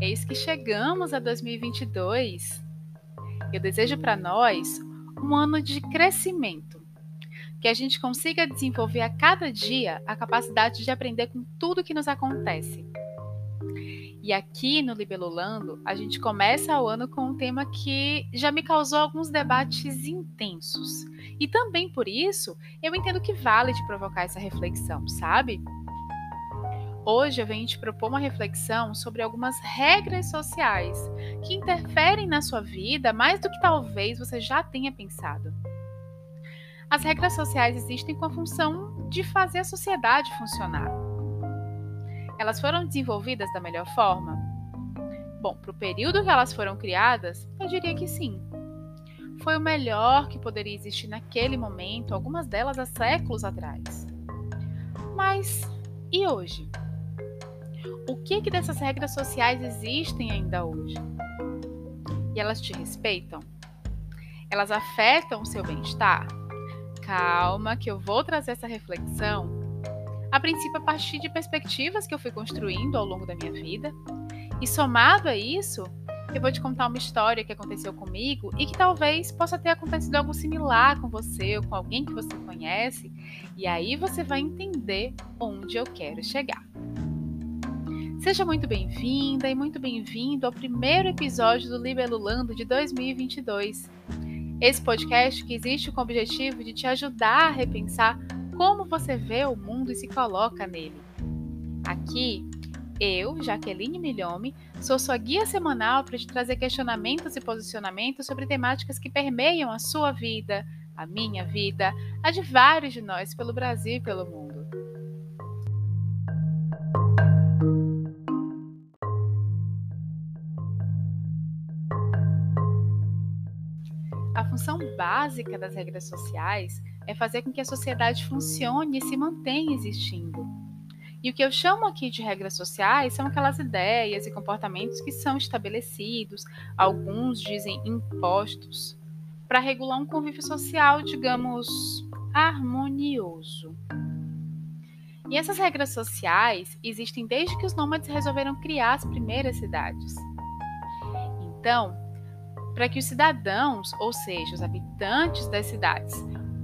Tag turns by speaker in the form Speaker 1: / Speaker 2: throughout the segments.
Speaker 1: Eis que chegamos a 2022. Eu desejo para nós um ano de crescimento, que a gente consiga desenvolver a cada dia a capacidade de aprender com tudo que nos acontece. E aqui no Libelulando, a gente começa o ano com um tema que já me causou alguns debates intensos. E também por isso, eu entendo que vale de provocar essa reflexão, sabe? Hoje eu venho te propor uma reflexão sobre algumas regras sociais que interferem na sua vida mais do que talvez você já tenha pensado. As regras sociais existem com a função de fazer a sociedade funcionar. Elas foram desenvolvidas da melhor forma? Bom, para o período que elas foram criadas, eu diria que sim. Foi o melhor que poderia existir naquele momento, algumas delas há séculos atrás. Mas e hoje? O que que dessas regras sociais existem ainda hoje? E elas te respeitam? Elas afetam o seu bem-estar? Calma, que eu vou trazer essa reflexão. A princípio, a partir de perspectivas que eu fui construindo ao longo da minha vida. E somado a isso, eu vou te contar uma história que aconteceu comigo e que talvez possa ter acontecido algo similar com você ou com alguém que você conhece. E aí você vai entender onde eu quero chegar. Seja muito bem-vinda e muito bem-vindo ao primeiro episódio do Libelulando de 2022. Esse podcast que existe com o objetivo de te ajudar a repensar como você vê o mundo e se coloca nele. Aqui, eu, Jaqueline Milhome, sou sua guia semanal para te trazer questionamentos e posicionamentos sobre temáticas que permeiam a sua vida, a minha vida, a de vários de nós pelo Brasil e pelo mundo. Função básica das regras sociais é fazer com que a sociedade funcione e se mantenha existindo. E o que eu chamo aqui de regras sociais são aquelas ideias e comportamentos que são estabelecidos, alguns dizem impostos, para regular um convívio social, digamos, harmonioso. E essas regras sociais existem desde que os nômades resolveram criar as primeiras cidades. Então, para que os cidadãos, ou seja, os habitantes das cidades,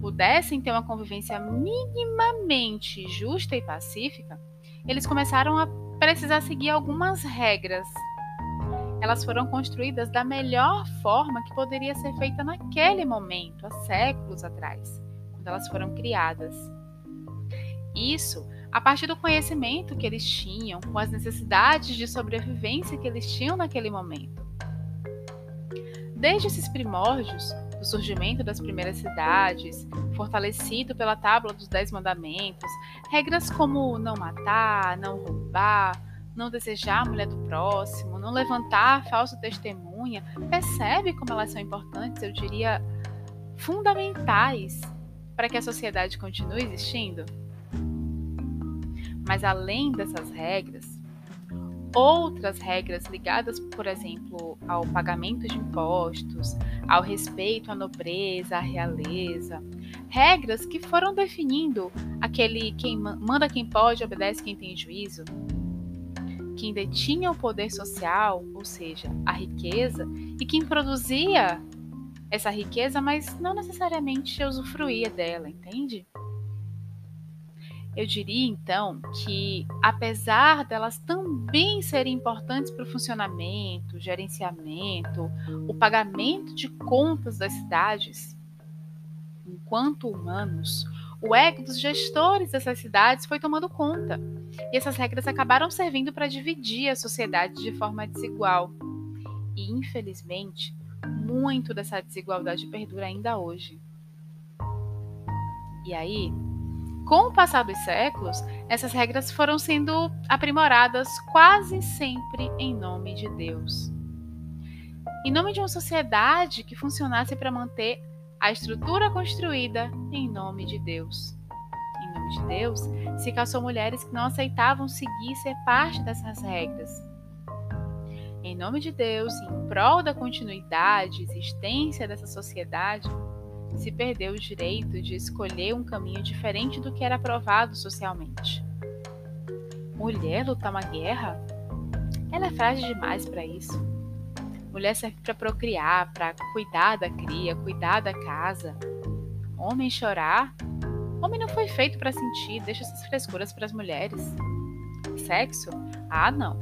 Speaker 1: pudessem ter uma convivência minimamente justa e pacífica, eles começaram a precisar seguir algumas regras. Elas foram construídas da melhor forma que poderia ser feita naquele momento, há séculos atrás, quando elas foram criadas. Isso a partir do conhecimento que eles tinham, com as necessidades de sobrevivência que eles tinham naquele momento. Desde esses primórdios, do surgimento das primeiras cidades, fortalecido pela tábua dos Dez Mandamentos, regras como não matar, não roubar, não desejar a mulher do próximo, não levantar falso testemunha, percebe como elas são importantes, eu diria fundamentais para que a sociedade continue existindo? Mas além dessas regras, outras regras ligadas, por exemplo, ao pagamento de impostos, ao respeito à nobreza, à realeza, regras que foram definindo aquele quem manda quem pode, obedece quem tem juízo, quem detinha o poder social, ou seja, a riqueza, e quem produzia essa riqueza, mas não necessariamente usufruía dela, entende? Eu diria então que, apesar delas também serem importantes para o funcionamento, gerenciamento, o pagamento de contas das cidades, enquanto humanos, o ego dos gestores dessas cidades foi tomando conta, e essas regras acabaram servindo para dividir a sociedade de forma desigual. E, infelizmente, muito dessa desigualdade perdura ainda hoje. E aí, com o passar dos séculos, essas regras foram sendo aprimoradas quase sempre em nome de Deus. Em nome de uma sociedade que funcionasse para manter a estrutura construída em nome de Deus. Em nome de Deus, se caçou mulheres que não aceitavam seguir ser parte dessas regras. Em nome de Deus, em prol da continuidade e existência dessa sociedade, se perdeu o direito de escolher um caminho diferente do que era aprovado socialmente. Mulher lutar uma guerra? ela é frágil demais para isso. Mulher serve para procriar, para cuidar da cria, cuidar da casa. Homem chorar? Homem não foi feito para sentir, deixa essas frescuras para as mulheres. Sexo? Ah, não.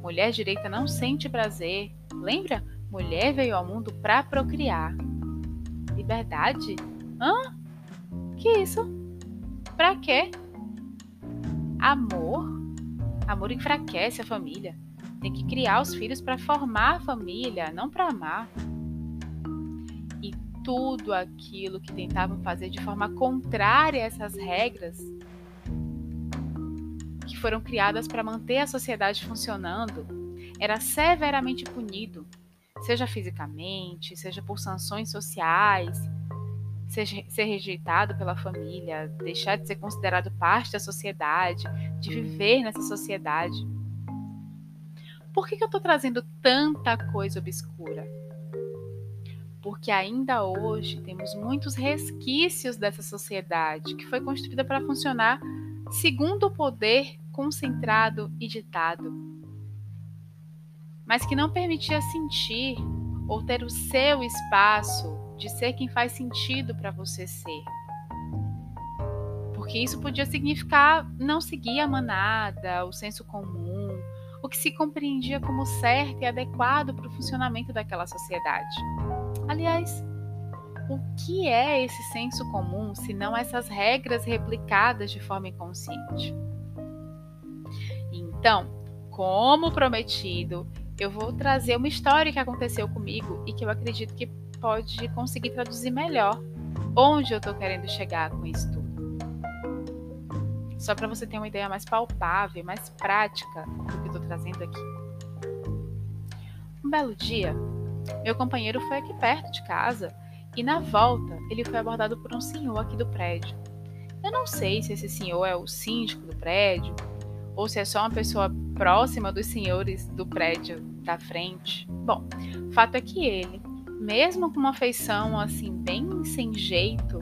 Speaker 1: Mulher direita não sente prazer. Lembra? Mulher veio ao mundo para procriar. Liberdade? Hã? Que isso? Pra quê? Amor? Amor enfraquece a família. Tem que criar os filhos para formar a família, não para amar. E tudo aquilo que tentavam fazer de forma contrária a essas regras que foram criadas para manter a sociedade funcionando era severamente punido, seja fisicamente, seja por sanções sociais, seja, ser rejeitado pela família, deixar de ser considerado parte da sociedade, de viver nessa sociedade. Por que, que eu estou trazendo tanta coisa obscura? Porque ainda hoje temos muitos resquícios dessa sociedade que foi construída para funcionar segundo o poder concentrado e ditado, mas que não permitia sentir ou ter o seu espaço de ser quem faz sentido para você ser. Porque isso podia significar não seguir a manada, o senso comum, o que se compreendia como certo e adequado para o funcionamento daquela sociedade. Aliás, o que é esse senso comum se não essas regras replicadas de forma inconsciente? Então, como prometido, eu vou trazer uma história que aconteceu comigo e que eu acredito que pode conseguir traduzir melhor onde eu estou querendo chegar com isso tudo. Só para você ter uma ideia mais palpável, mais prática do que eu estou trazendo aqui. Um belo dia, meu companheiro foi aqui perto de casa e na volta ele foi abordado por um senhor aqui do prédio. Eu não sei se esse senhor é o síndico do prédio ou se é só uma pessoa próxima dos senhores do prédio da frente. Bom, fato é que ele, mesmo com uma feição assim bem sem jeito,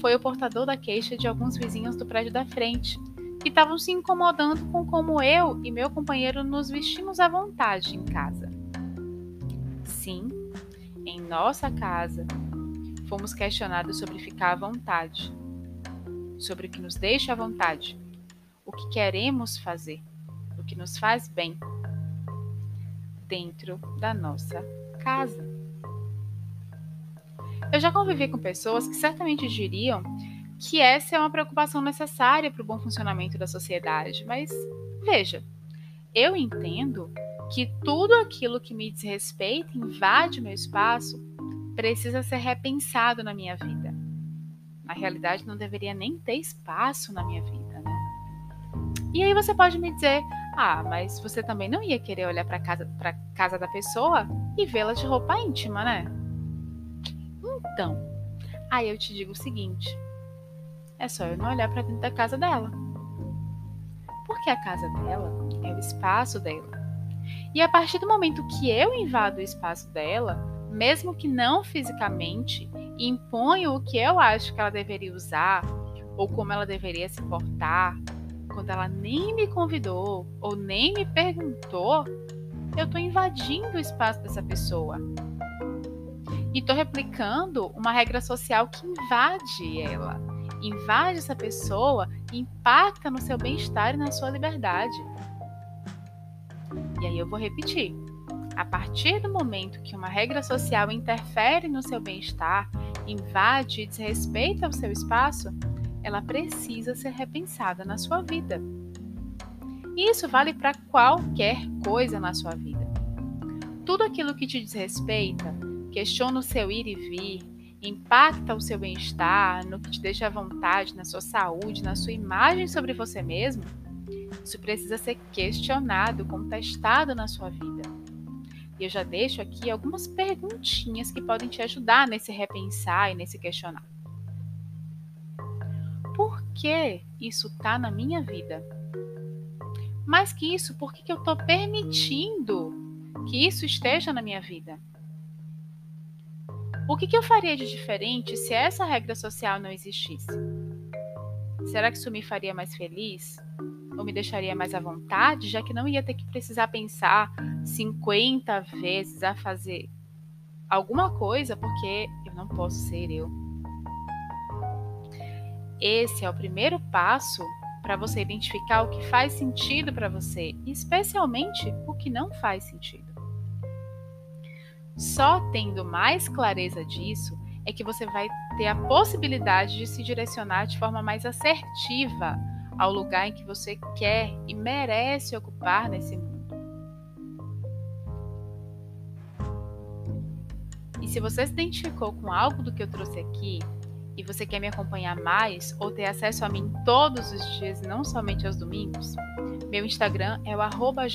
Speaker 1: foi o portador da queixa de alguns vizinhos do prédio da frente, que estavam se incomodando com como eu e meu companheiro nos vestimos à vontade em casa. Sim, em nossa casa, fomos questionados sobre ficar à vontade, sobre o que nos deixa à vontade, o que queremos fazer, que nos faz bem dentro da nossa casa. Eu já convivi com pessoas que certamente diriam que essa é uma preocupação necessária para o bom funcionamento da sociedade, mas veja, eu entendo que tudo aquilo que me diz respeito, invade meu espaço, precisa ser repensado na minha vida. Na realidade, não deveria nem ter espaço na minha vida, né? E aí você pode me dizer, ah, mas você também não ia querer olhar para casa, para casa da pessoa e vê-la de roupa íntima, né? Então, aí eu te digo o seguinte: é só eu não olhar para dentro da casa dela. Porque a casa dela é o espaço dela. E a partir do momento que eu invado o espaço dela, mesmo que não fisicamente, imponho o que eu acho que ela deveria usar ou como ela deveria se portar, quando ela nem me convidou ou nem me perguntou, eu estou invadindo o espaço dessa pessoa e estou replicando uma regra social que invade ela, invade essa pessoa, impacta no seu bem-estar e na sua liberdade. E aí eu vou repetir. A partir do momento que uma regra social interfere no seu bem-estar, invade e desrespeita o seu espaço, ela precisa ser repensada na sua vida. E isso vale para qualquer coisa na sua vida. Tudo aquilo que te desrespeita, questiona o seu ir e vir, impacta o seu bem-estar, no que te deixa à vontade, na sua saúde, na sua imagem sobre você mesmo, isso precisa ser questionado, contestado na sua vida. E eu já deixo aqui algumas perguntinhas que podem te ajudar nesse repensar e nesse questionar. Que isso está na minha vida? Mais que isso, por que, que eu estou permitindo que isso esteja na minha vida? O que, que eu faria de diferente se essa regra social não existisse? Será que isso me faria mais feliz? ou me deixaria mais à vontade, já que não ia ter que precisar pensar 50 vezes a fazer alguma coisa, porque eu não posso ser eu. Esse é o primeiro passo para você identificar o que faz sentido para você, especialmente o que não faz sentido. Só tendo mais clareza disso é que você vai ter a possibilidade de se direcionar de forma mais assertiva ao lugar em que você quer e merece ocupar nesse mundo. E se você se identificou com algo do que eu trouxe aqui e você quer me acompanhar mais ou ter acesso a mim todos os dias, não somente aos domingos, meu Instagram é o arroba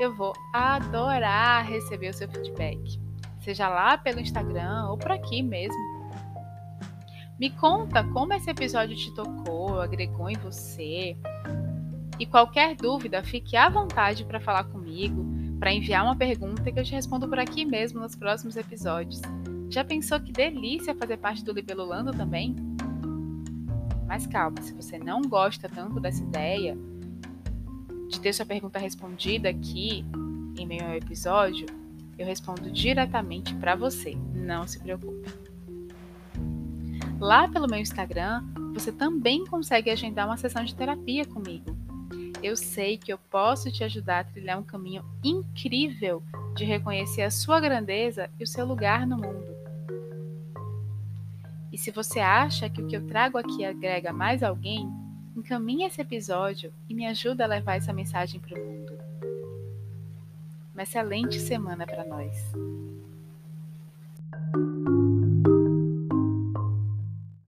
Speaker 1: eu vou adorar receber o seu feedback, seja lá pelo Instagram ou por aqui mesmo. Me conta como esse episódio te tocou, agregou em você. E qualquer dúvida, fique à vontade para falar comigo, para enviar uma pergunta que eu te respondo por aqui mesmo nos próximos episódios. Já pensou que delícia fazer parte do Libelulando também? Mas calma, se você não gosta tanto dessa ideia, de ter sua pergunta respondida aqui em meio ao episódio, eu respondo diretamente para você. Não se preocupe. Lá pelo meu Instagram, você também consegue agendar uma sessão de terapia comigo. Eu sei que eu posso te ajudar a trilhar um caminho incrível de reconhecer a sua grandeza e o seu lugar no mundo. E se você acha que o que eu trago aqui agrega mais alguém, encaminhe esse episódio e me ajuda a levar essa mensagem para o mundo. Uma excelente semana para nós.